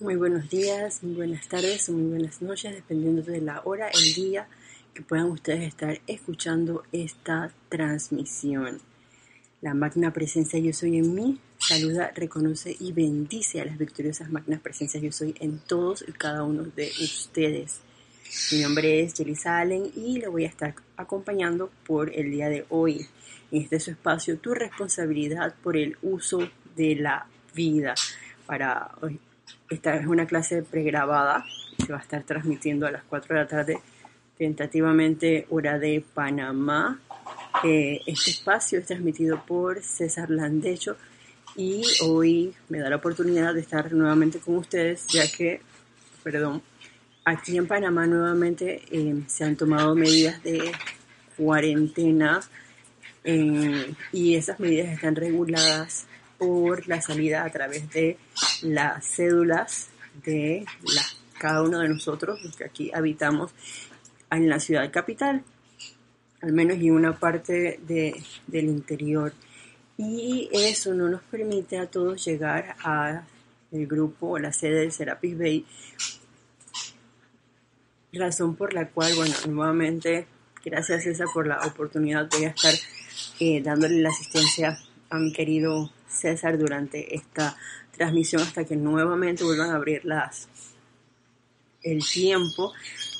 Muy buenos días, muy buenas tardes o muy buenas noches, dependiendo de la hora, el día que puedan ustedes estar escuchando esta transmisión. La magna presencia yo soy en mí, saluda, reconoce y bendice a las victoriosas magnas presencias yo soy en todos y cada uno de ustedes. Mi nombre es Jelly Salen y le voy a estar acompañando por el día de hoy. En este su espacio, tu responsabilidad por el uso de la vida. Para esta es una clase pregrabada, se va a estar transmitiendo a las 4 de la tarde, tentativamente hora de Panamá. Eh, este espacio es transmitido por César Landecho y hoy me da la oportunidad de estar nuevamente con ustedes, ya que, perdón, aquí en Panamá nuevamente eh, se han tomado medidas de cuarentena eh, y esas medidas están reguladas por la salida a través de las cédulas de cada uno de nosotros, los que aquí habitamos en la ciudad capital, al menos en una parte de, del interior. Y eso no nos permite a todos llegar a el grupo o la sede de Serapis Bay, razón por la cual, bueno, nuevamente, gracias César por la oportunidad, voy a estar eh, dándole la asistencia a mi querido César durante esta transmisión hasta que nuevamente vuelvan a abrir las, el tiempo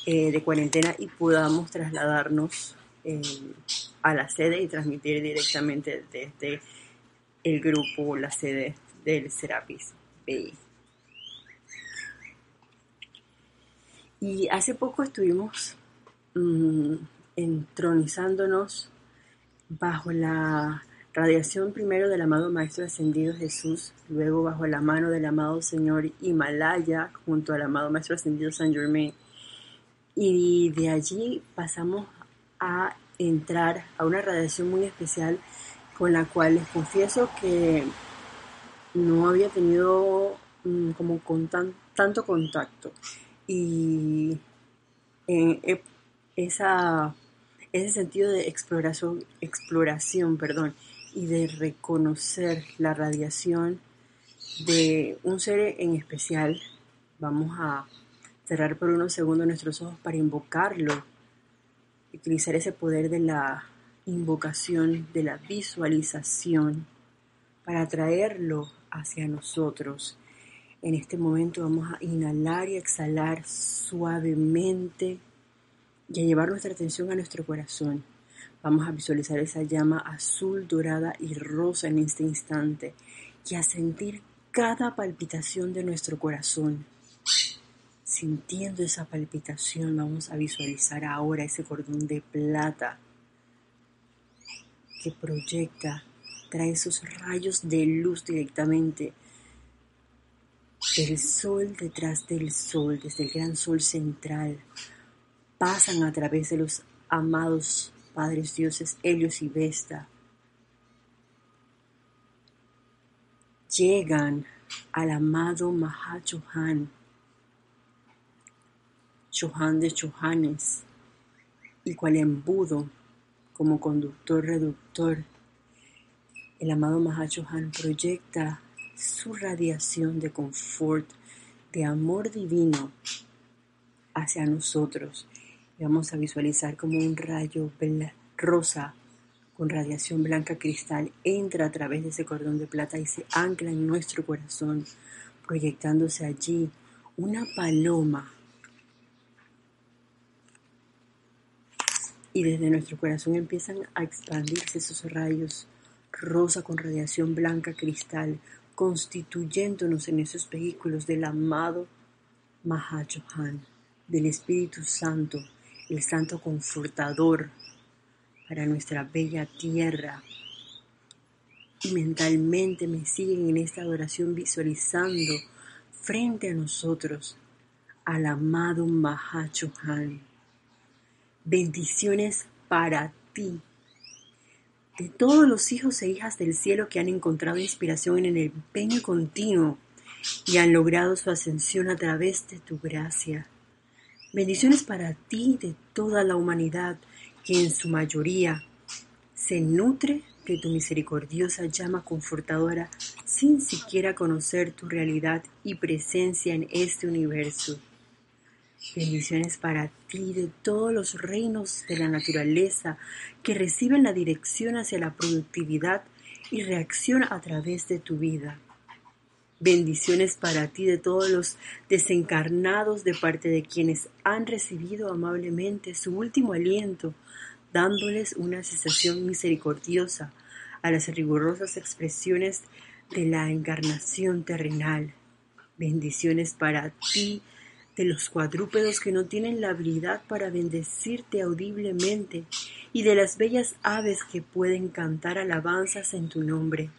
eh, de cuarentena y podamos trasladarnos eh, a la sede y transmitir directamente desde el grupo, la sede del Serapis Bay. Y hace poco estuvimos mm, entronizándonos bajo la Radiación primero del amado Maestro Ascendido Jesús, luego bajo la mano del amado Señor Himalaya, junto al amado Maestro Ascendido San Germain. Y de allí pasamos a entrar a una radiación muy especial con la cual les confieso que no había tenido mm, como con tanto contacto. Y en esa, ese sentido de exploración, exploración perdón, y de reconocer la radiación de un ser en especial, vamos a cerrar por unos segundos nuestros ojos para invocarlo, utilizar ese poder de la invocación, de la visualización, para traerlo hacia nosotros. En este momento vamos a inhalar y exhalar suavemente y a llevar nuestra atención a nuestro corazón. Vamos a visualizar esa llama azul, dorada y rosa en este instante y a sentir cada palpitación de nuestro corazón. Sintiendo esa palpitación, vamos a visualizar ahora ese cordón de plata que proyecta, trae esos rayos de luz directamente del sol detrás del sol, desde el gran sol central, pasan a través de los amados padres dioses Helios y Vesta, llegan al amado Mahachohan, Chohan de Chohanes, y cual embudo como conductor reductor, el amado Mahachohan proyecta su radiación de confort, de amor divino hacia nosotros vamos a visualizar como un rayo rosa con radiación blanca cristal entra a través de ese cordón de plata y se ancla en nuestro corazón, proyectándose allí una paloma. Y desde nuestro corazón empiezan a expandirse esos rayos rosa con radiación blanca cristal, constituyéndonos en esos vehículos del amado Mahachohan, del Espíritu Santo, el Santo Confortador para nuestra bella tierra. Y mentalmente me siguen en esta adoración visualizando frente a nosotros al amado Mahachohan. Bendiciones para ti, de todos los hijos e hijas del cielo que han encontrado inspiración en el empeño continuo y han logrado su ascensión a través de tu gracia. Bendiciones para ti de toda la humanidad que en su mayoría se nutre de tu misericordiosa llama confortadora sin siquiera conocer tu realidad y presencia en este universo. Bendiciones para ti de todos los reinos de la naturaleza que reciben la dirección hacia la productividad y reacción a través de tu vida. Bendiciones para ti de todos los desencarnados de parte de quienes han recibido amablemente su último aliento, dándoles una sensación misericordiosa a las rigurosas expresiones de la encarnación terrenal. Bendiciones para ti de los cuadrúpedos que no tienen la habilidad para bendecirte audiblemente y de las bellas aves que pueden cantar alabanzas en tu nombre.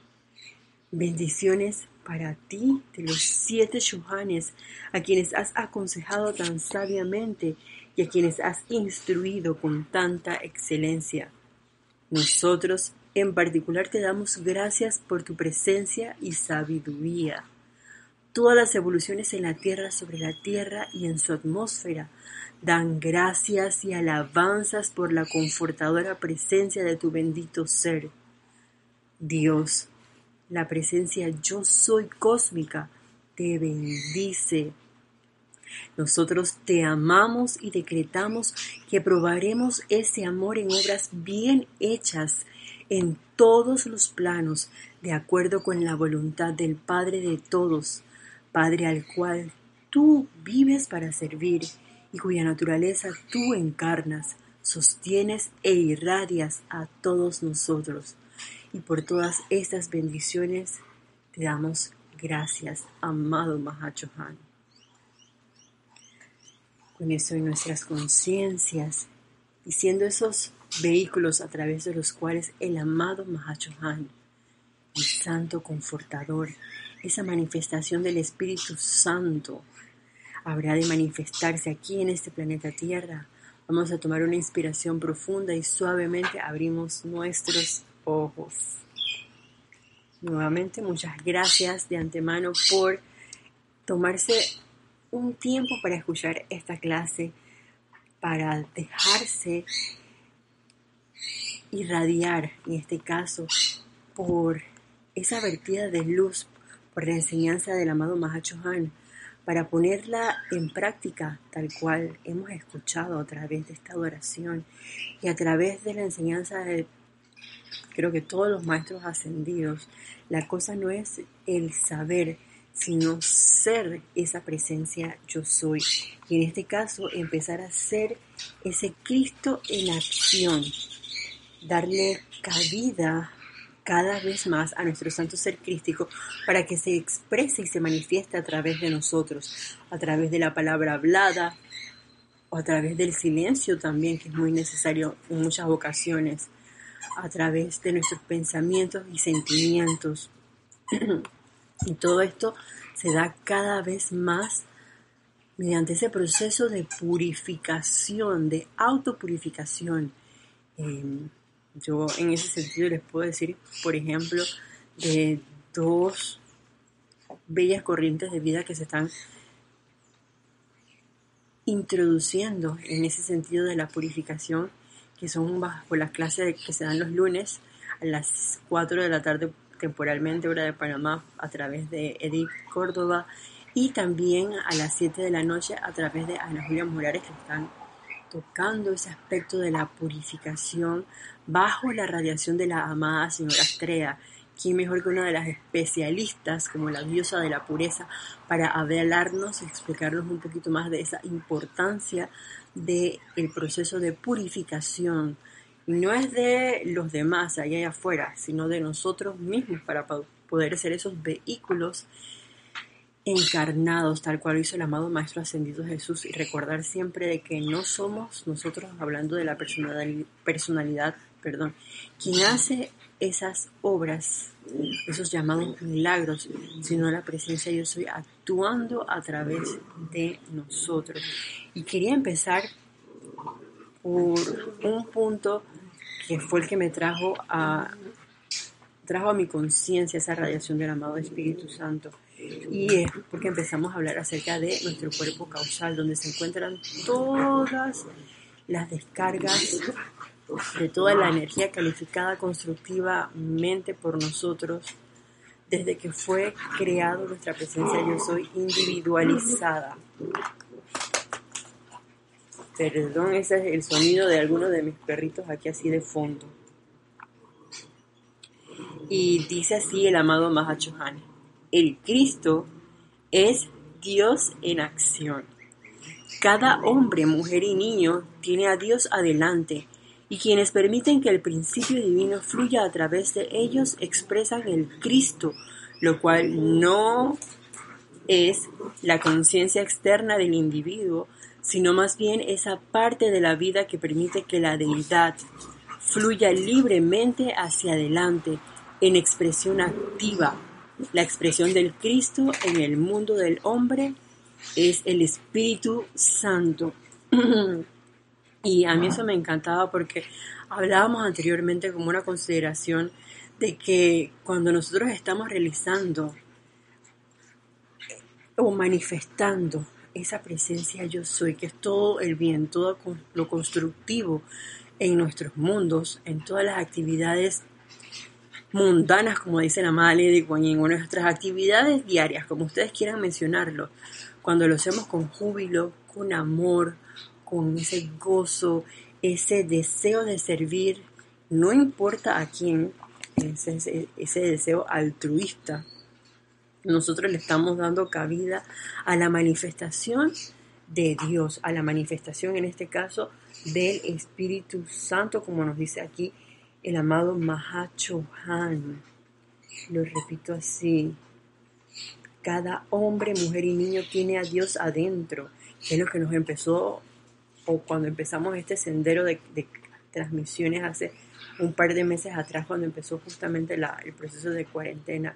Bendiciones para ti de los siete shuhanes a quienes has aconsejado tan sabiamente y a quienes has instruido con tanta excelencia. Nosotros en particular te damos gracias por tu presencia y sabiduría. Todas las evoluciones en la Tierra, sobre la Tierra y en su atmósfera dan gracias y alabanzas por la confortadora presencia de tu bendito ser. Dios, la presencia yo soy cósmica, te bendice. Nosotros te amamos y decretamos que probaremos ese amor en obras bien hechas en todos los planos, de acuerdo con la voluntad del Padre de todos, Padre al cual tú vives para servir y cuya naturaleza tú encarnas, sostienes e irradias a todos nosotros. Y por todas estas bendiciones te damos gracias, amado Mahachohan. Con eso en nuestras conciencias, diciendo esos vehículos a través de los cuales el amado Mahachohan, el Santo Confortador, esa manifestación del Espíritu Santo habrá de manifestarse aquí en este planeta Tierra. Vamos a tomar una inspiración profunda y suavemente abrimos nuestros Nuevamente, muchas gracias de antemano por tomarse un tiempo para escuchar esta clase, para dejarse irradiar, en este caso, por esa vertida de luz por la enseñanza del amado Mahachohan, para ponerla en práctica tal cual hemos escuchado a través de esta adoración y a través de la enseñanza de creo que todos los maestros ascendidos. La cosa no es el saber, sino ser esa presencia yo soy. Y en este caso empezar a ser ese Cristo en acción, darle cabida cada vez más a nuestro santo ser crístico para que se exprese y se manifieste a través de nosotros, a través de la palabra hablada o a través del silencio también, que es muy necesario en muchas ocasiones, a través de nuestros pensamientos y sentimientos. y todo esto se da cada vez más mediante ese proceso de purificación, de autopurificación. Eh, yo en ese sentido les puedo decir, por ejemplo, de dos bellas corrientes de vida que se están introduciendo en ese sentido de la purificación, que son bajo las clases que se dan los lunes a las 4 de la tarde temporalmente, hora de Panamá, a través de Edith Córdoba, y también a las 7 de la noche a través de Ana Julia Morales, que están tocando ese aspecto de la purificación bajo la radiación de la amada señora Astrea, quien mejor que una de las especialistas como la diosa de la pureza para hablarnos explicarnos un poquito más de esa importancia del el proceso de purificación. no es de los demás allá afuera, sino de nosotros mismos para poder ser esos vehículos encarnados, tal cual hizo el amado Maestro Ascendido Jesús, y recordar siempre de que no somos nosotros, hablando de la personalidad, perdón, quien hace esas obras, esos llamados milagros, sino la presencia yo soy actuando a través de nosotros. Y quería empezar por un punto que fue el que me trajo a trajo a mi conciencia esa radiación del amado Espíritu Santo y es porque empezamos a hablar acerca de nuestro cuerpo causal, donde se encuentran todas las descargas de toda la energía calificada constructivamente por nosotros desde que fue creado nuestra presencia yo soy individualizada. Perdón, ese es el sonido de algunos de mis perritos aquí así de fondo. Y dice así el amado Mahachohan, el Cristo es Dios en acción. Cada hombre, mujer y niño tiene a Dios adelante y quienes permiten que el principio divino fluya a través de ellos expresan el Cristo, lo cual no es la conciencia externa del individuo, sino más bien esa parte de la vida que permite que la deidad fluya libremente hacia adelante en expresión activa. La expresión del Cristo en el mundo del hombre es el Espíritu Santo. Y a mí eso me encantaba porque hablábamos anteriormente como una consideración de que cuando nosotros estamos realizando o manifestando esa presencia yo soy, que es todo el bien, todo lo constructivo en nuestros mundos, en todas las actividades mundanas, como dice la madre de Guanyin, o nuestras actividades diarias, como ustedes quieran mencionarlo, cuando lo hacemos con júbilo, con amor, con ese gozo, ese deseo de servir, no importa a quién, ese, ese deseo altruista, nosotros le estamos dando cabida a la manifestación de Dios, a la manifestación en este caso del Espíritu Santo, como nos dice aquí el amado Mahachohan. Lo repito así. Cada hombre, mujer y niño tiene a Dios adentro, es lo que nos empezó o cuando empezamos este sendero de, transmisiones hace un par de meses atrás, cuando empezó justamente el proceso de cuarentena,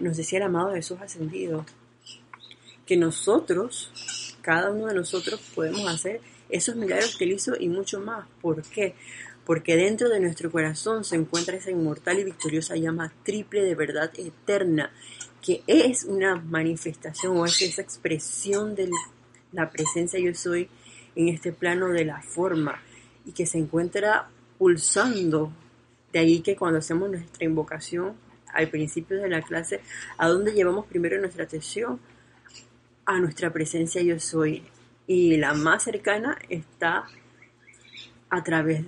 nos decía el amado Jesús ascendido que nosotros, cada uno de nosotros, podemos hacer esos milagros que él hizo y mucho más. ¿Por qué? Porque dentro de nuestro corazón se encuentra esa inmortal y victoriosa llama triple de verdad eterna, que es una manifestación o es esa expresión de la presencia yo soy en este plano de la forma y que se encuentra pulsando. De ahí que cuando hacemos nuestra invocación al principio de la clase, ¿a dónde llevamos primero nuestra atención? A nuestra presencia yo soy. Y la más cercana está a través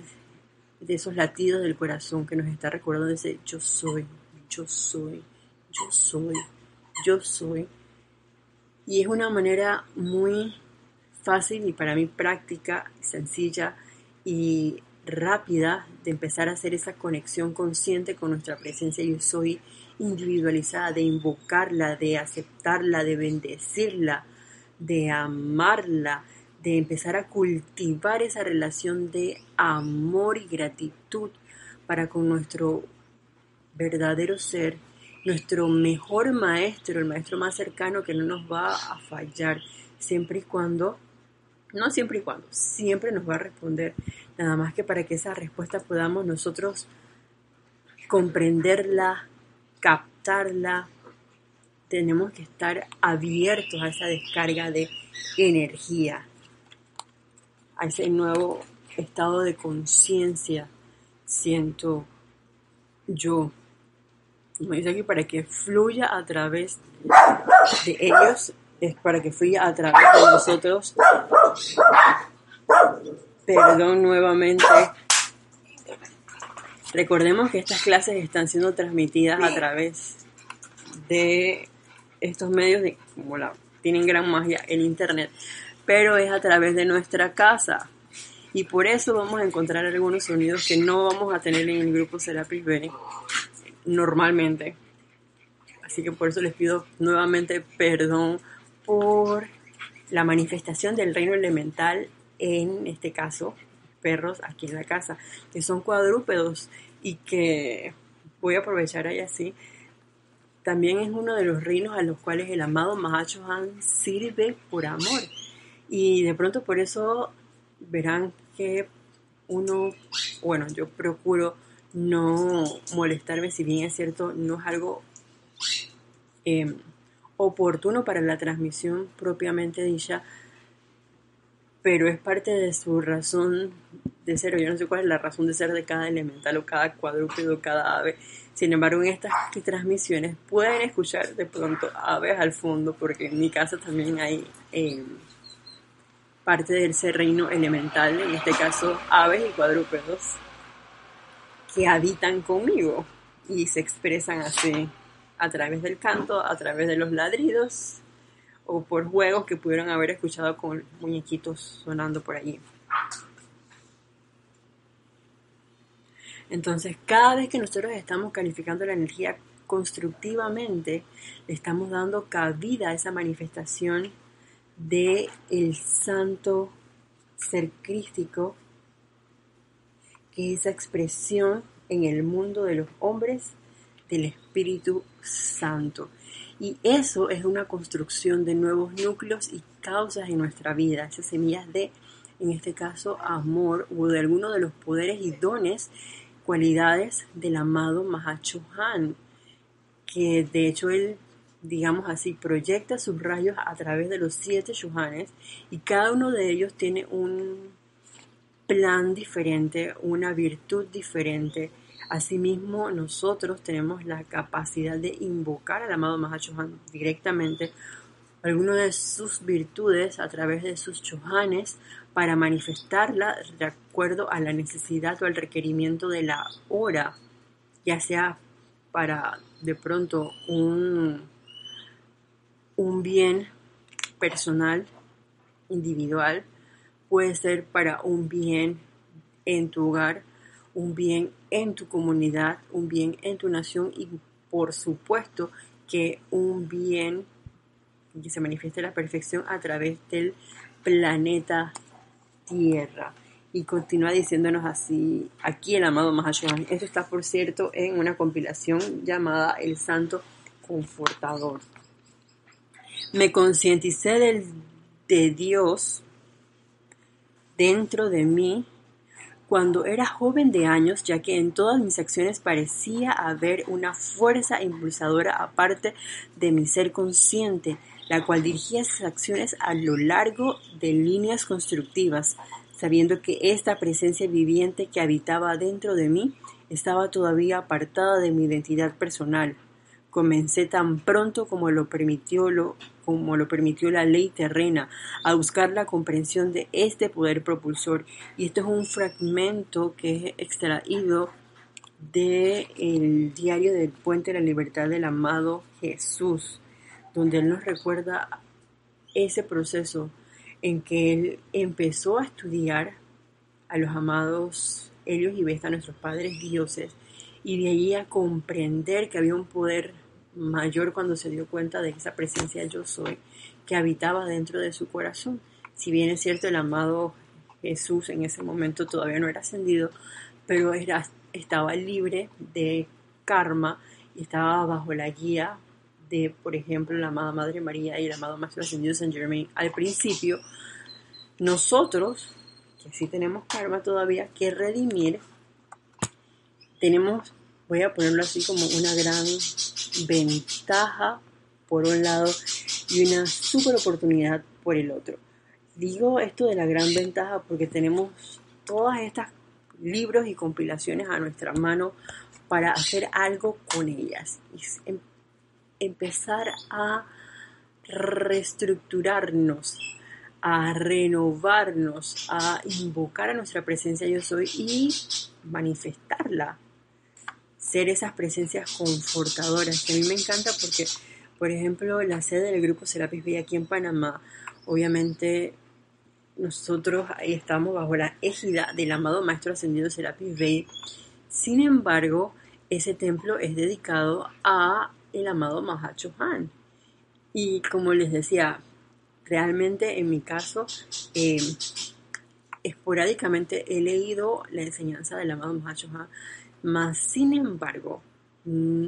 de esos latidos del corazón que nos está recordando ese yo soy, yo soy, yo soy, yo soy. Y es una manera muy fácil y para mí práctica, sencilla y rápida de empezar a hacer esa conexión consciente con nuestra presencia yo soy individualizada, de invocarla, de aceptarla, de bendecirla, de amarla, de empezar a cultivar esa relación de amor y gratitud para con nuestro verdadero ser, nuestro mejor maestro, el maestro más cercano que no nos va a fallar, siempre y cuando no siempre y cuando, siempre nos va a responder. Nada más que para que esa respuesta podamos nosotros comprenderla, captarla, tenemos que estar abiertos a esa descarga de energía, a ese nuevo estado de conciencia, siento yo. Me dice aquí para que fluya a través de ellos es para que fui a través de nosotros. Perdón nuevamente. Recordemos que estas clases están siendo transmitidas a través de estos medios de como tienen gran magia el internet, pero es a través de nuestra casa. Y por eso vamos a encontrar algunos sonidos que no vamos a tener en el grupo Serapis B normalmente. Así que por eso les pido nuevamente perdón por la manifestación del reino elemental, en este caso, perros aquí en la casa, que son cuadrúpedos y que voy a aprovechar ahí así. También es uno de los reinos a los cuales el amado Han sirve por amor. Y de pronto por eso verán que uno, bueno, yo procuro no molestarme, si bien es cierto, no es algo eh, oportuno para la transmisión propiamente dicha, pero es parte de su razón de ser. Yo no sé cuál es la razón de ser de cada elemental o cada cuadrúpedo, cada ave. Sin embargo, en estas transmisiones pueden escuchar de pronto aves al fondo, porque en mi casa también hay eh, parte del ser reino elemental, en este caso aves y cuadrúpedos, que habitan conmigo y se expresan así a través del canto, a través de los ladridos o por juegos que pudieron haber escuchado con muñequitos sonando por allí. Entonces, cada vez que nosotros estamos calificando la energía constructivamente, le estamos dando cabida a esa manifestación de el santo ser crístico, que es esa expresión en el mundo de los hombres del Espíritu Santo. Y eso es una construcción de nuevos núcleos y causas en nuestra vida, esas semillas de, en este caso, amor o de alguno de los poderes y dones, cualidades del amado Mahacho Han, que de hecho él, digamos así, proyecta sus rayos a través de los siete Shuhanes y cada uno de ellos tiene un plan diferente, una virtud diferente Asimismo, nosotros tenemos la capacidad de invocar al amado Mahachohan directamente, alguna de sus virtudes a través de sus chohanes para manifestarla de acuerdo a la necesidad o al requerimiento de la hora, ya sea para de pronto un, un bien personal, individual, puede ser para un bien en tu hogar, un bien en tu comunidad, un bien en tu nación y por supuesto que un bien que se manifieste la perfección a través del planeta Tierra. Y continúa diciéndonos así aquí el amado Mahashohan. Esto está, por cierto, en una compilación llamada El Santo Confortador. Me concienticé de Dios dentro de mí cuando era joven de años, ya que en todas mis acciones parecía haber una fuerza impulsadora aparte de mi ser consciente, la cual dirigía esas acciones a lo largo de líneas constructivas, sabiendo que esta presencia viviente que habitaba dentro de mí estaba todavía apartada de mi identidad personal. Comencé tan pronto como lo permitió lo como lo permitió la ley terrena, a buscar la comprensión de este poder propulsor. Y esto es un fragmento que es extraído del diario del Puente de la Libertad del amado Jesús, donde él nos recuerda ese proceso en que él empezó a estudiar a los amados Helios y Vesta, nuestros padres dioses, y de ahí a comprender que había un poder mayor cuando se dio cuenta de esa presencia yo soy que habitaba dentro de su corazón. Si bien es cierto, el amado Jesús en ese momento todavía no era ascendido, pero era, estaba libre de karma y estaba bajo la guía de, por ejemplo, la amada Madre María y el amado Maestro Ascendido San Germain. Al principio, nosotros, que sí tenemos karma todavía que redimir, tenemos voy a ponerlo así como una gran ventaja por un lado y una super oportunidad por el otro. Digo esto de la gran ventaja porque tenemos todas estas libros y compilaciones a nuestra mano para hacer algo con ellas y em, empezar a reestructurarnos, a renovarnos, a invocar a nuestra presencia yo soy y manifestarla ser esas presencias confortadoras, que a mí me encanta porque, por ejemplo, la sede del grupo Serapis Bay aquí en Panamá, obviamente nosotros ahí estamos bajo la égida del amado Maestro Ascendido Serapis Bay. Sin embargo, ese templo es dedicado a el amado Mahacho Han. Y como les decía, realmente en mi caso, eh, esporádicamente he leído la enseñanza del amado Mahacho Han más sin embargo, mm,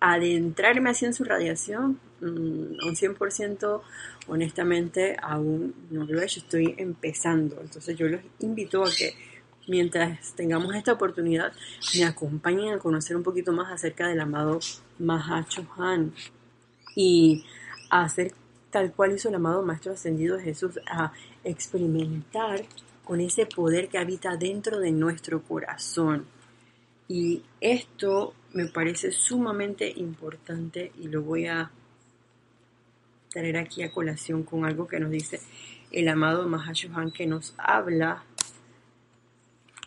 adentrarme así en su radiación, mm, un 100%, honestamente, aún no lo he hecho, estoy empezando. Entonces yo los invito a que mientras tengamos esta oportunidad, me acompañen a conocer un poquito más acerca del amado Mahacho Han y a hacer tal cual hizo el amado Maestro Ascendido Jesús, a experimentar con ese poder que habita dentro de nuestro corazón. Y esto me parece sumamente importante y lo voy a traer aquí a colación con algo que nos dice el amado Mahashohan, que nos habla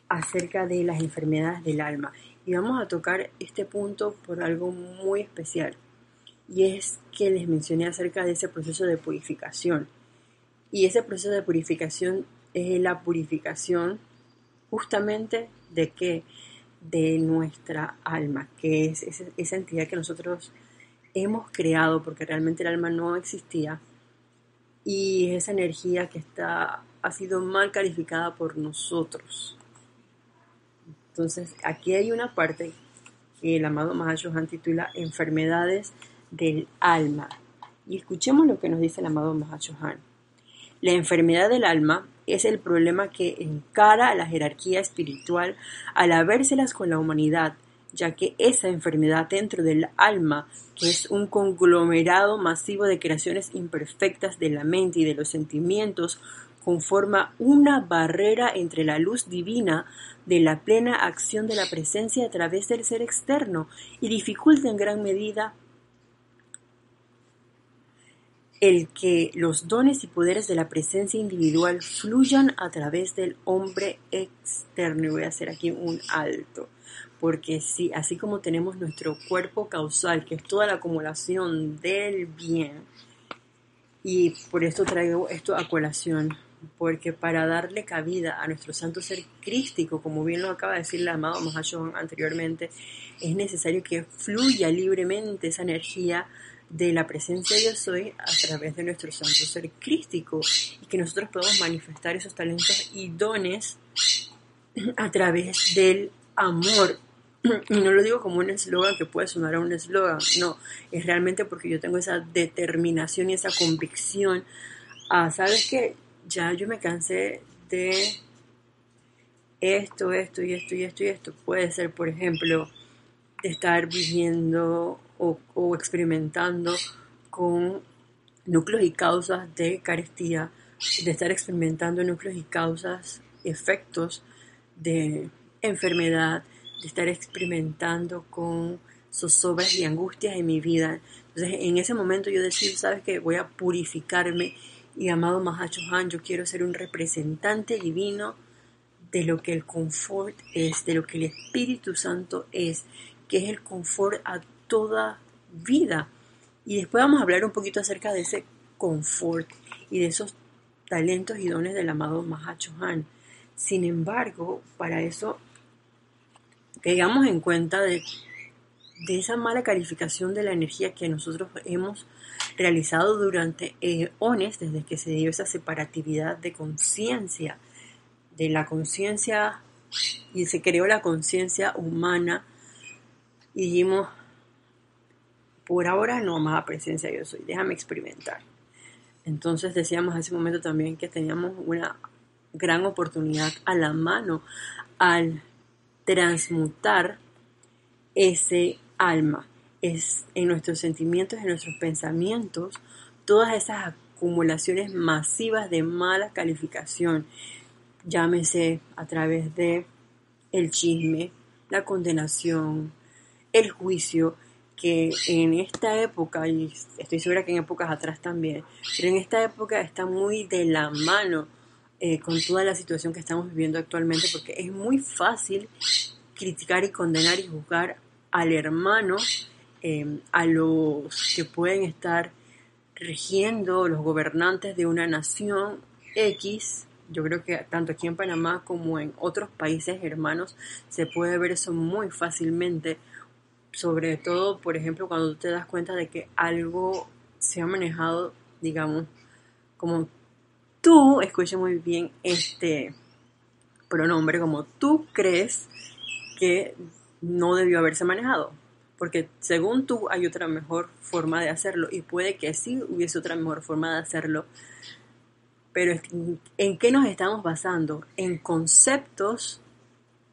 acerca de las enfermedades del alma. Y vamos a tocar este punto por algo muy especial. Y es que les mencioné acerca de ese proceso de purificación. Y ese proceso de purificación es la purificación justamente de qué? De nuestra alma, que es esa entidad que nosotros hemos creado, porque realmente el alma no existía, y esa energía que está, ha sido mal calificada por nosotros. Entonces, aquí hay una parte que el amado Mahashohan titula Enfermedades del alma. Y escuchemos lo que nos dice el amado Mahashohan. La enfermedad del alma es el problema que encara a la jerarquía espiritual al habérselas con la humanidad, ya que esa enfermedad dentro del alma, que es un conglomerado masivo de creaciones imperfectas de la mente y de los sentimientos, conforma una barrera entre la luz divina de la plena acción de la presencia a través del ser externo y dificulta en gran medida el que los dones y poderes de la presencia individual fluyan a través del hombre externo. Y voy a hacer aquí un alto, porque sí, así como tenemos nuestro cuerpo causal, que es toda la acumulación del bien, y por esto traigo esto a colación, porque para darle cabida a nuestro santo ser crístico, como bien lo acaba de decir el amado Mahashon anteriormente, es necesario que fluya libremente esa energía de la presencia de Dios soy a través de nuestro santo ser crístico y que nosotros podamos manifestar esos talentos y dones a través del amor. Y no lo digo como un eslogan que puede sonar a un eslogan, no, es realmente porque yo tengo esa determinación y esa convicción a, ¿sabes qué? ya yo me cansé de esto, esto y esto y esto y esto. Puede ser, por ejemplo, de estar viviendo o, experimentando con núcleos y causas de carestía, de estar experimentando núcleos y causas, efectos de enfermedad, de estar experimentando con zozobras y angustias en mi vida. Entonces, en ese momento yo decido, sabes que voy a purificarme y amado Mahacho Han, yo quiero ser un representante divino de lo que el confort es, de lo que el Espíritu Santo es, que es el confort a toda vida. Y después vamos a hablar un poquito acerca de ese confort y de esos talentos y dones del amado Mahacho Han. Sin embargo, para eso tengamos en cuenta de, de esa mala calificación de la energía que nosotros hemos realizado durante eones desde que se dio esa separatividad de conciencia, de la conciencia y se creó la conciencia humana y dijimos, por ahora no, más presencia yo soy, déjame experimentar. Entonces decíamos en ese momento también que teníamos una gran oportunidad a la mano al transmutar ese alma es en nuestros sentimientos, en nuestros pensamientos, todas esas acumulaciones masivas de mala calificación, llámese a través de el chisme, la condenación, el juicio, que en esta época, y estoy segura que en épocas atrás también, pero en esta época está muy de la mano eh, con toda la situación que estamos viviendo actualmente, porque es muy fácil criticar y condenar y juzgar al hermano Em, a los que pueden estar rigiendo los gobernantes de una nación X. Yo creo que tanto aquí en Panamá como en otros países hermanos se puede ver eso muy fácilmente. Sobre todo, por ejemplo, cuando te das cuenta de que algo se ha manejado, digamos, como tú, escucha muy bien este pronombre, como tú crees que no debió haberse manejado porque según tú hay otra mejor forma de hacerlo y puede que sí hubiese otra mejor forma de hacerlo, pero ¿en qué nos estamos basando? En conceptos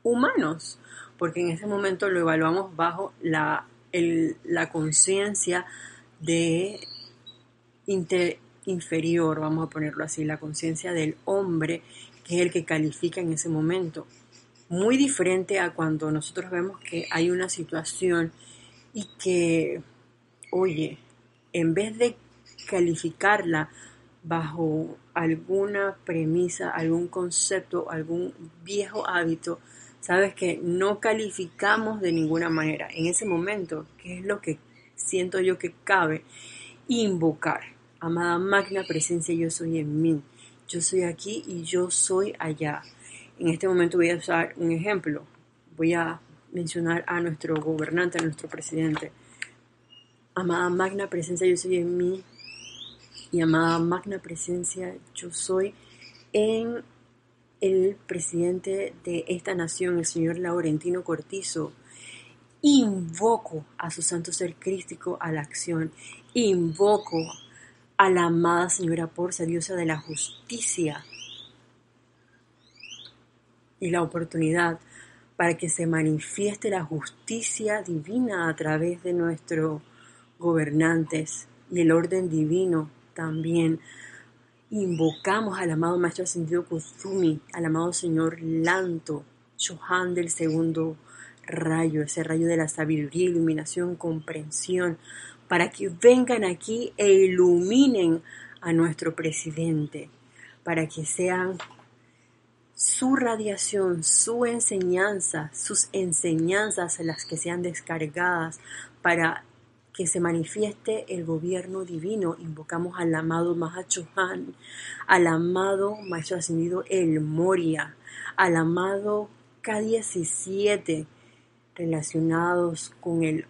humanos, porque en ese momento lo evaluamos bajo la, la conciencia de inferior, vamos a ponerlo así, la conciencia del hombre, que es el que califica en ese momento. Muy diferente a cuando nosotros vemos que hay una situación y que, oye, en vez de calificarla bajo alguna premisa, algún concepto, algún viejo hábito, sabes que no calificamos de ninguna manera. En ese momento, ¿qué es lo que siento yo que cabe? Invocar. Amada magna presencia, yo soy en mí. Yo soy aquí y yo soy allá. En este momento voy a usar un ejemplo. Voy a mencionar a nuestro gobernante, a nuestro presidente. Amada magna presencia, yo soy en mí y amada magna presencia, yo soy en el presidente de esta nación, el señor Laurentino Cortizo. Invoco a su santo ser crístico a la acción. Invoco a la amada señora Porcia, diosa de la justicia y la oportunidad para que se manifieste la justicia divina a través de nuestros gobernantes y el orden divino también invocamos al amado Maestro Ascendido Kusumi, al amado Señor Lanto, Chohan del segundo rayo, ese rayo de la sabiduría, iluminación, comprensión, para que vengan aquí e iluminen a nuestro presidente, para que sean su radiación, su enseñanza, sus enseñanzas las que sean descargadas para que se manifieste el gobierno divino. Invocamos al amado Mahachohan, al amado Maestro Ascendido El Moria, al amado K17, relacionados con el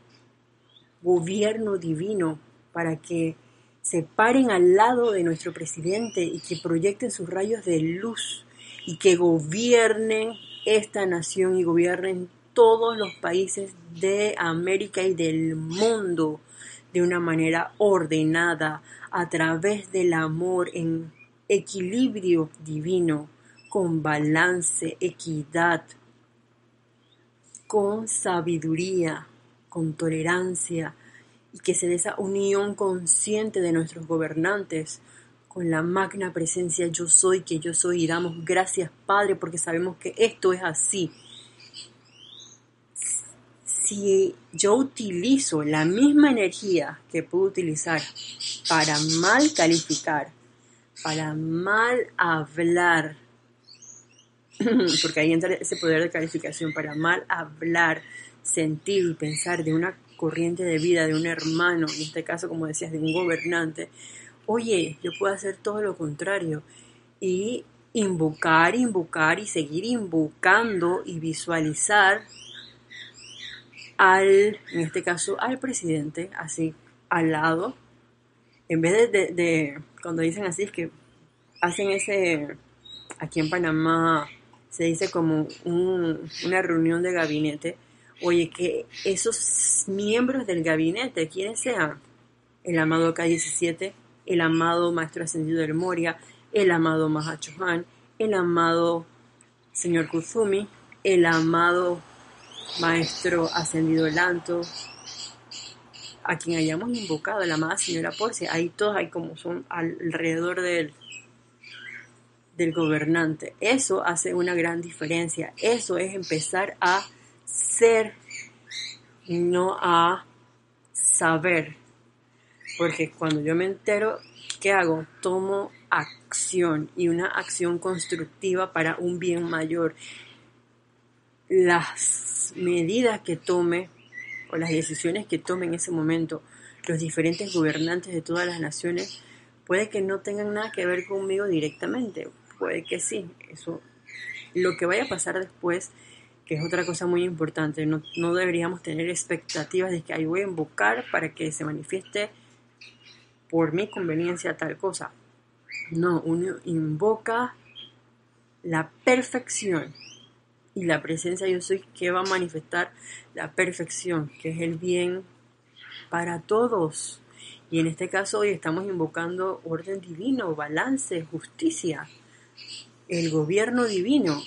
gobierno divino, para que se paren al lado de nuestro presidente y que proyecten sus rayos de luz y que gobiernen esta nación y gobiernen todos los países de América y del mundo de una manera ordenada a través del amor en equilibrio divino, con balance, equidad, con sabiduría, con tolerancia y que se dé esa unión consciente de nuestros gobernantes con la magna presencia yo soy que yo soy. Y damos gracias Padre porque sabemos que esto es así si yo utilizo la misma energía que puedo utilizar para mal calificar, para mal hablar, porque ahí entra ese poder de calificación, para mal hablar, sentir y pensar de una corriente de vida, de un hermano, en este caso, como decías, de un gobernante, oye, yo puedo hacer todo lo contrario y invocar, invocar y seguir invocando y visualizar al, en este caso, al presidente, así al lado, en vez de, cuando dicen así, es que hacen ese, aquí en Panamá se dice como una reunión de gabinete, oye, que esos miembros del gabinete, quienes sean, el amado K-17, el amado Maestro Ascendido del Moria, el amado Mahachohan, el amado Señor Kuzumi, el amado Maestro Ascendido Lanto, a quien hayamos invocado, la amada Señora Porcia, ahí todos hay como son alrededor del, del gobernante. Eso hace una gran diferencia. Eso es empezar a ser no a saber. Porque cuando yo me entero, ¿qué hago? Tomo acción y una acción constructiva para un bien mayor. Las medidas que tome o las decisiones que tome en ese momento los diferentes gobernantes de todas las naciones puede que no tengan nada que ver conmigo directamente, puede que sí, eso lo que vaya a pasar después, que es otra cosa muy importante, no, no deberíamos tener expectativas de que ahí voy a invocar para que se manifieste por mi conveniencia tal cosa. No, uno invoca la perfección y la presencia yo soy que va a manifestar la perfección, que es el bien para todos. Y en este caso hoy estamos invocando orden divino, balance, justicia, el gobierno divino.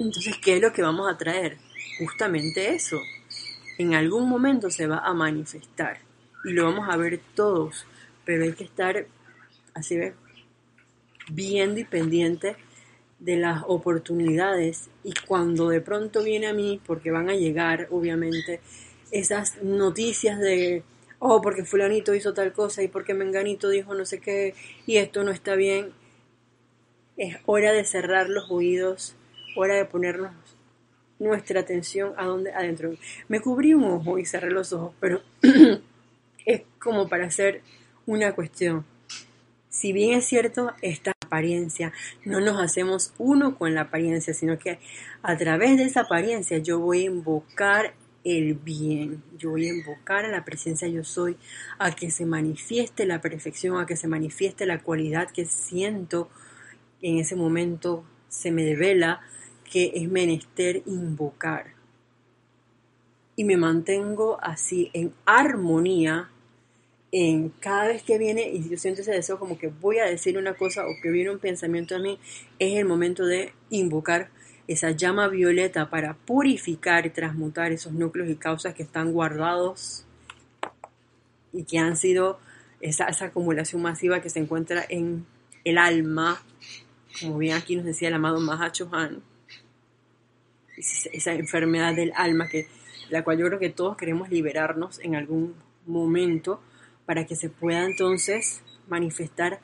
Entonces, ¿qué es lo que vamos a traer? Justamente eso. En algún momento se va a manifestar y lo vamos a ver todos, pero hay que estar así ve, viendo y pendiente de las oportunidades y cuando de pronto viene a mí, porque van a llegar obviamente esas noticias de, oh, porque fulanito hizo tal cosa y porque menganito dijo no sé qué y esto no está bien, es hora de cerrar los oídos, hora de ponernos nuestra atención a donde adentro. Me cubrí un ojo y cerré los ojos, pero es como para hacer una cuestión. Si bien es cierto, esta no nos hacemos uno con la apariencia, sino que a través de esa apariencia yo voy a invocar el bien, yo voy a invocar a la presencia yo soy, a que se manifieste la perfección, a que se manifieste la cualidad que siento. En ese momento, se me devela que es menester invocar. Y me mantengo así en armonía en cada vez que viene y yo siento ese deseo como que voy a decir una cosa o que viene un pensamiento a mí, es el momento de invocar esa llama violeta para purificar y transmutar esos núcleos y causas que están guardados y que han sido esa, esa acumulación masiva que se encuentra en el alma, como bien aquí nos decía el amado Mahacho Han, esa enfermedad del alma que la cual yo creo que todos queremos liberarnos en algún momento para que se pueda entonces manifestar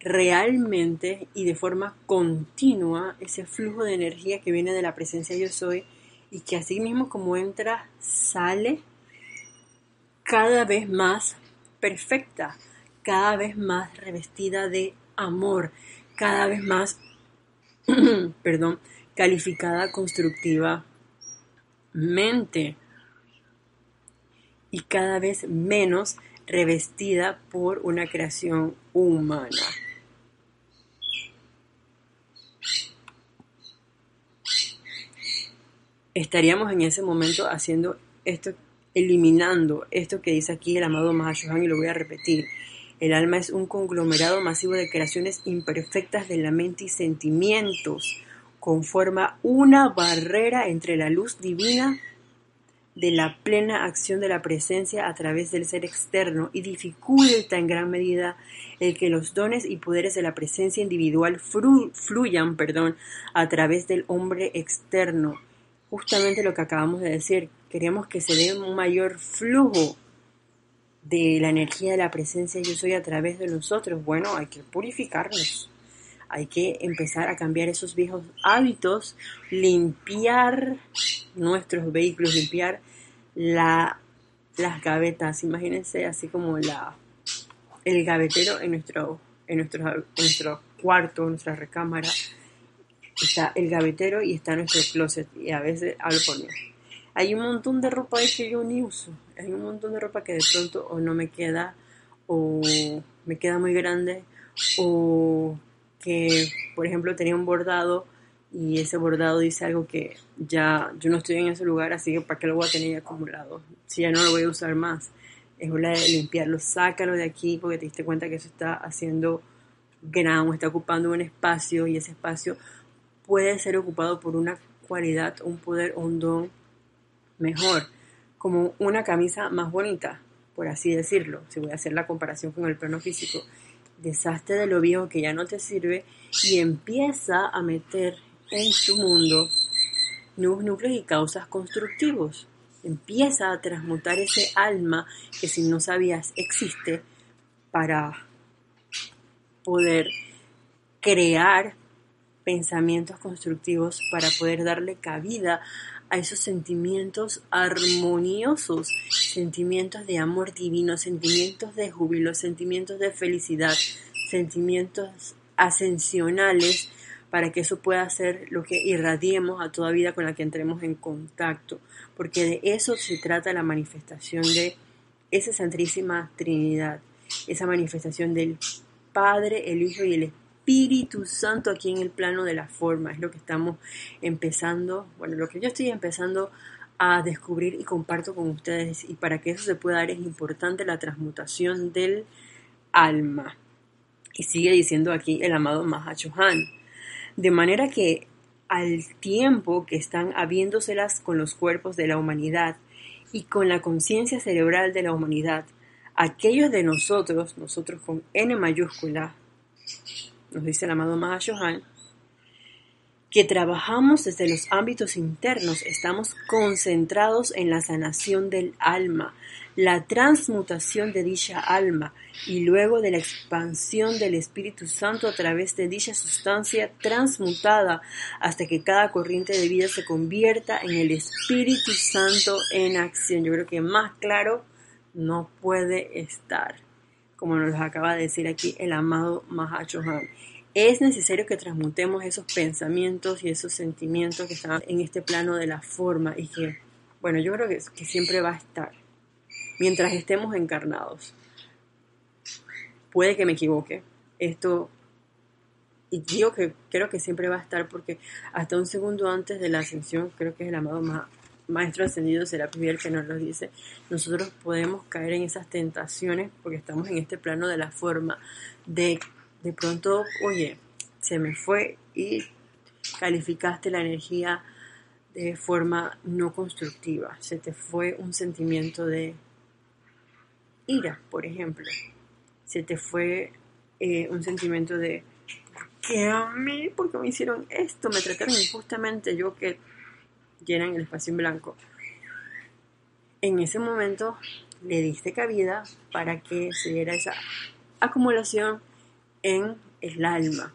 realmente y de forma continua ese flujo de energía que viene de la presencia yo soy y que así mismo como entra, sale cada vez más perfecta, cada vez más revestida de amor, cada vez más, perdón, calificada constructivamente y cada vez menos revestida por una creación humana. Estaríamos en ese momento haciendo esto, eliminando esto que dice aquí el amado Mahashohan y lo voy a repetir. El alma es un conglomerado masivo de creaciones imperfectas de la mente y sentimientos conforma una barrera entre la luz divina de la plena acción de la presencia a través del ser externo y dificulta en gran medida el que los dones y poderes de la presencia individual fluyan perdón, a través del hombre externo. Justamente lo que acabamos de decir, queremos que se dé un mayor flujo de la energía de la presencia yo soy a través de nosotros. Bueno, hay que purificarnos hay que empezar a cambiar esos viejos hábitos, limpiar nuestros vehículos, limpiar la, las gavetas. Imagínense así como la, el gavetero en nuestro, en nuestro, cuarto, en nuestra recámara. Está el gavetero y está nuestro closet. Y a veces hablo por mí. Hay un montón de ropa que yo ni uso. Hay un montón de ropa que de pronto o no me queda o me queda muy grande o que, por ejemplo, tenía un bordado y ese bordado dice algo que ya yo no estoy en ese lugar, así que ¿para qué lo voy a tener acumulado? Si ya no lo voy a usar más. Es hora de limpiarlo, sácalo de aquí porque te diste cuenta que eso está haciendo gran, está ocupando un espacio y ese espacio puede ser ocupado por una cualidad, un poder un don mejor, como una camisa más bonita, por así decirlo, si voy a hacer la comparación con el plano físico deshazte de lo viejo que ya no te sirve y empieza a meter en tu mundo nuevos núcleos y causas constructivos. Empieza a transmutar ese alma que si no sabías existe para poder crear pensamientos constructivos, para poder darle cabida a esos sentimientos armoniosos, sentimientos de amor divino, sentimientos de júbilo, sentimientos de felicidad, sentimientos ascensionales, para que eso pueda ser lo que irradiemos a toda vida con la que entremos en contacto, porque de eso se trata la manifestación de esa Santísima Trinidad, esa manifestación del Padre, el Hijo y el Espíritu Santo aquí en el plano de la forma. Es lo que estamos empezando, bueno, lo que yo estoy empezando a descubrir y comparto con ustedes. Y para que eso se pueda dar es importante la transmutación del alma. Y sigue diciendo aquí el amado Mahachohan. De manera que al tiempo que están habiéndoselas con los cuerpos de la humanidad y con la conciencia cerebral de la humanidad, aquellos de nosotros, nosotros con N mayúscula, nos dice el amado Mahashohan, que trabajamos desde los ámbitos internos, estamos concentrados en la sanación del alma, la transmutación de dicha alma y luego de la expansión del Espíritu Santo a través de dicha sustancia transmutada hasta que cada corriente de vida se convierta en el Espíritu Santo en acción. Yo creo que más claro no puede estar, como nos acaba de decir aquí el amado Mahachohan es necesario que transmutemos esos pensamientos y esos sentimientos que están en este plano de la forma y que, bueno, yo creo que, que siempre va a estar mientras estemos encarnados. Puede que me equivoque. Esto, y digo que creo que siempre va a estar porque hasta un segundo antes de la ascensión, creo que es el amado Maestro Ascendido será el que nos lo dice, nosotros podemos caer en esas tentaciones porque estamos en este plano de la forma de de pronto, oye, se me fue y calificaste la energía de forma no constructiva. Se te fue un sentimiento de ira, por ejemplo. Se te fue eh, un sentimiento de ¿qué a mí? ¿Por qué me hicieron esto? Me trataron injustamente yo que llenan el espacio en blanco. En ese momento le diste cabida para que se diera esa acumulación en el alma.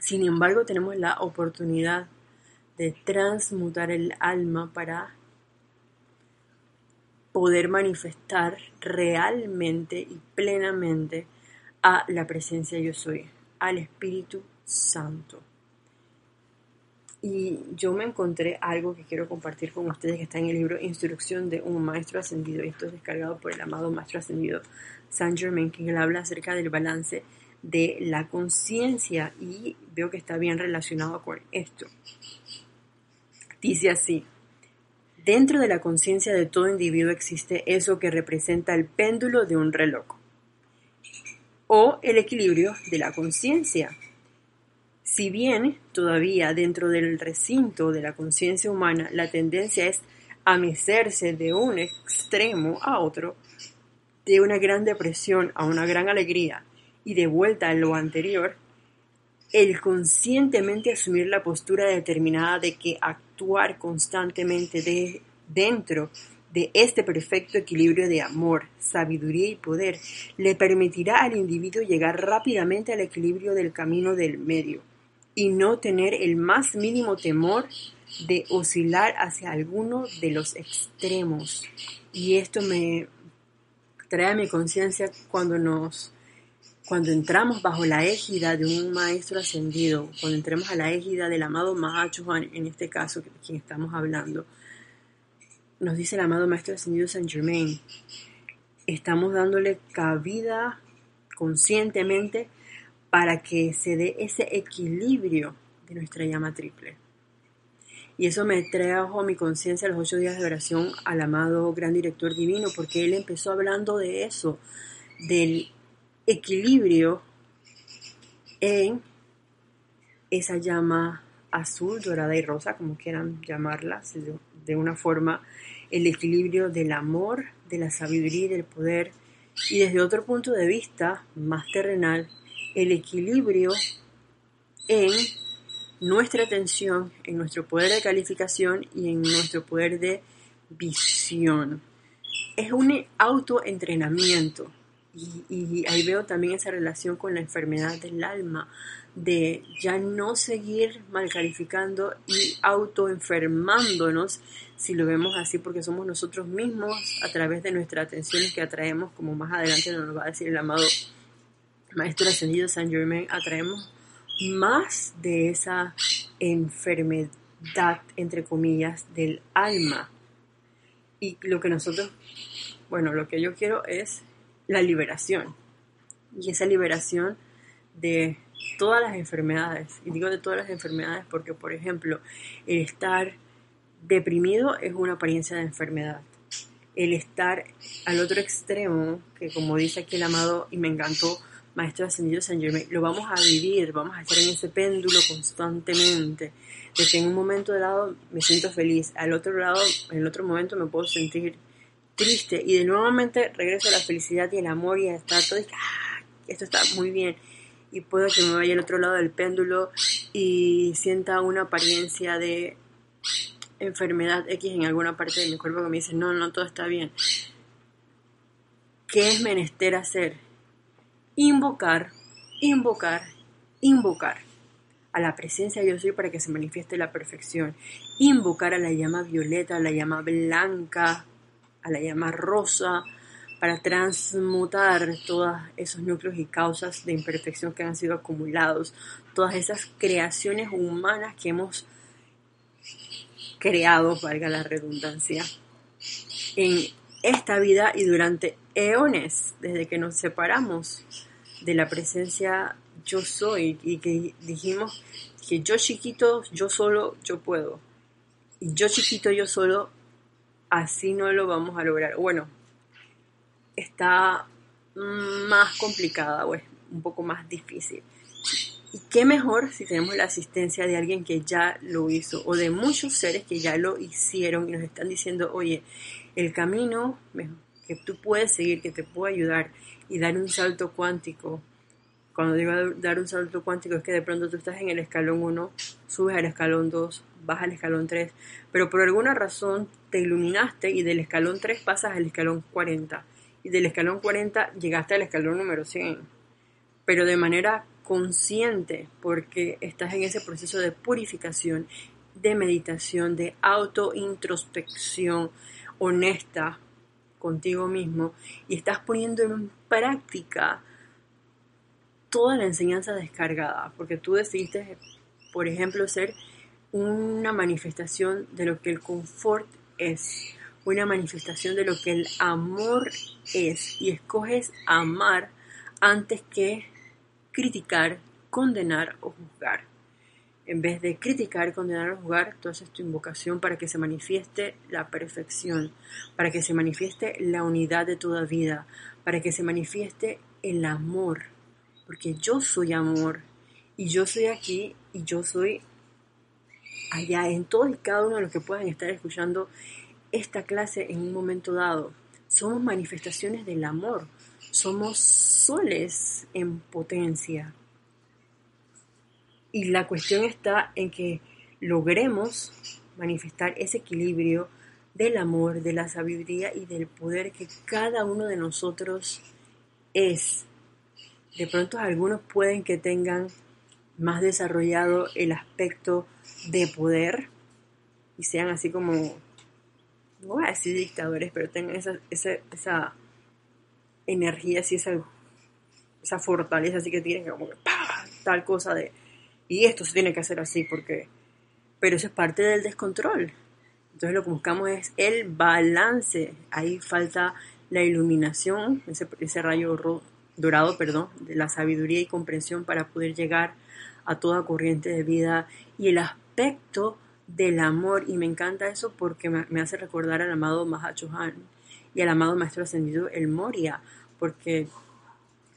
Sin embargo, tenemos la oportunidad de transmutar el alma para poder manifestar realmente y plenamente a la presencia yo soy, al Espíritu Santo. Y yo me encontré algo que quiero compartir con ustedes que está en el libro Instrucción de un Maestro Ascendido. Esto es descargado por el amado Maestro Ascendido Saint Germain, que él habla acerca del balance de la conciencia y veo que está bien relacionado con esto. Dice así, dentro de la conciencia de todo individuo existe eso que representa el péndulo de un reloj o el equilibrio de la conciencia. Si bien todavía dentro del recinto de la conciencia humana la tendencia es a mecerse de un extremo a otro, de una gran depresión a una gran alegría, y de vuelta a lo anterior, el conscientemente asumir la postura determinada de que constantemente de, dentro de este perfecto equilibrio de amor, sabiduría y poder le permitirá al individuo llegar rápidamente al equilibrio del camino del medio y no tener el más mínimo temor de oscilar hacia alguno de los extremos. Y esto me trae a mi conciencia cuando nos cuando entramos bajo la égida de un maestro ascendido, cuando entremos a la égida del amado Mahachohan, en este caso, quien estamos hablando, nos dice el amado maestro ascendido Saint Germain, estamos dándole cabida conscientemente para que se dé ese equilibrio de nuestra llama triple. Y eso me trajo mi conciencia los ocho días de oración al amado gran director divino, porque él empezó hablando de eso, del equilibrio en esa llama azul, dorada y rosa, como quieran llamarla, de una forma, el equilibrio del amor, de la sabiduría y del poder, y desde otro punto de vista más terrenal, el equilibrio en nuestra atención, en nuestro poder de calificación y en nuestro poder de visión. Es un autoentrenamiento y, ahí veo también esa relación con la enfermedad del alma, de ya no seguir mal calificando y autoenfermándonos, si lo vemos así, porque somos nosotros mismos a través de nuestras atenciones que atraemos, como más adelante nos va a decir el amado Maestro Ascendido San Germain, atraemos más de esa enfermedad, entre comillas, del alma. Y lo que nosotros, bueno, lo que yo quiero es la liberación. Y esa liberación de todas las enfermedades. Y digo de todas las enfermedades porque, por ejemplo, el estar deprimido es una apariencia de enfermedad. El estar al otro extremo, que como dice aquí el amado y me encantó, Maestro Ascendido San Germain, lo vamos a vivir, vamos a estar en ese péndulo constantemente, de que en un momento de lado me siento feliz, al otro lado, en el otro momento me puedo sentir triste y de nuevamente regreso a la felicidad y el amor y a estar todo y ah, esto está muy bien y puedo que me vaya al otro lado del péndulo y sienta una apariencia de enfermedad X en alguna parte de mi cuerpo que me dice, no, no, todo está bien. ¿Qué es menester hacer? Invocar, invocar, invocar a la presencia de yo soy para que se manifieste la perfección. Invocar a la llama violeta, a la llama blanca, a la llama rosa, para transmutar todos esos núcleos y causas de imperfección que han sido acumulados, todas esas creaciones humanas que hemos creado, valga la redundancia, en esta vida y durante eones, desde que nos separamos de la presencia yo soy y que dijimos que yo chiquito, yo solo, yo puedo. Y yo chiquito, yo solo, así no lo vamos a lograr. Bueno, está más complicada o es un poco más difícil. Y qué mejor si tenemos la asistencia de alguien que ya lo hizo o de muchos seres que ya lo hicieron y nos están diciendo, oye, el camino que tú puedes seguir, que te puede ayudar y dar un salto cuántico. Cuando digo dar un salto cuántico es que de pronto tú estás en el escalón 1, subes al escalón 2, bajas al escalón 3, pero por alguna razón te iluminaste y del escalón 3 pasas al escalón 40 y del escalón 40 llegaste al escalón número 100, pero de manera consciente porque estás en ese proceso de purificación, de meditación, de autointrospección honesta contigo mismo y estás poniendo en práctica toda la enseñanza descargada, porque tú decidiste, por ejemplo, ser una manifestación de lo que el confort es, una manifestación de lo que el amor es, y escoges amar antes que criticar, condenar o juzgar. En vez de criticar, condenar o juzgar, tú haces tu invocación para que se manifieste la perfección, para que se manifieste la unidad de toda vida, para que se manifieste el amor, porque yo soy amor y yo soy aquí y yo soy allá, en todo y cada uno de los que puedan estar escuchando esta clase en un momento dado. Somos manifestaciones del amor, somos soles en potencia. Y la cuestión está en que logremos manifestar ese equilibrio del amor, de la sabiduría y del poder que cada uno de nosotros es. De pronto algunos pueden que tengan más desarrollado el aspecto de poder y sean así como, no voy a decir dictadores, pero tengan esa, esa, esa energía, así, esa, esa fortaleza, así que tienen como que, tal cosa de, y esto se tiene que hacer así, porque, pero eso es parte del descontrol. Entonces lo que buscamos es el balance, ahí falta la iluminación, ese, ese rayo dorado, perdón, de la sabiduría y comprensión para poder llegar a toda corriente de vida y el aspecto del amor. Y me encanta eso porque me, hace recordar al amado Mahacho Han y al amado Maestro Ascendido El Moria porque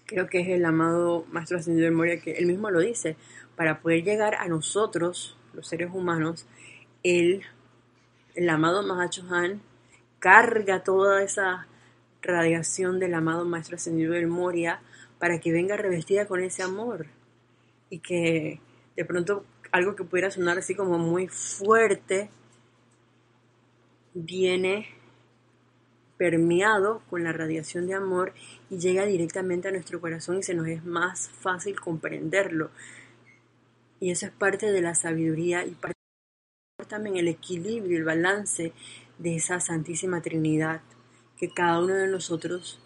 creo que es el amado Maestro Ascendido El Moria que él mismo lo dice para poder llegar a nosotros los seres humanos el, el amado Mahacho Han carga toda esa radiación del amado Maestro Ascendido del Moria para que venga revestida con ese amor y que de pronto algo que pudiera sonar así como muy fuerte viene permeado con la radiación de amor y llega directamente a nuestro corazón y se nos es más fácil comprenderlo. Y eso es parte de la sabiduría y parte también el equilibrio, el balance de esa Santísima Trinidad que cada uno de nosotros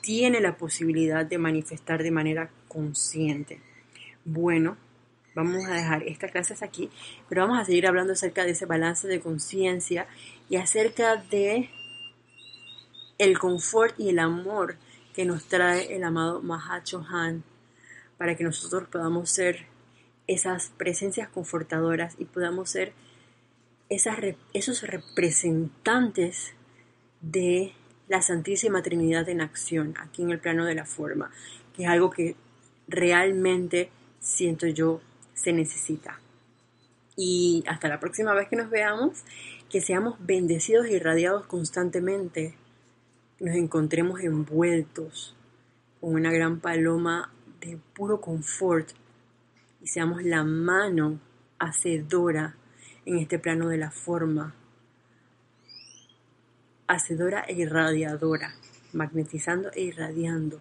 tiene la posibilidad de manifestar de manera consciente. Bueno, vamos a dejar estas clases aquí, pero vamos a seguir hablando acerca de ese balance de conciencia y acerca de el confort y el amor que nos trae el amado Mahacho Han para que nosotros podamos ser esas presencias confortadoras y podamos ser esas, esos representantes de la Santísima Trinidad en acción aquí en el plano de la forma, que es algo que realmente siento yo se necesita. Y hasta la próxima vez que nos veamos, que seamos bendecidos e irradiados constantemente, nos encontremos envueltos con una gran paloma de puro confort y seamos la mano hacedora en este plano de la forma, hacedora e irradiadora, magnetizando e irradiando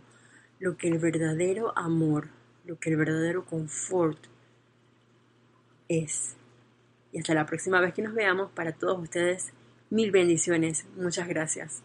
lo que el verdadero amor, lo que el verdadero confort es. Y hasta la próxima vez que nos veamos, para todos ustedes, mil bendiciones. Muchas gracias.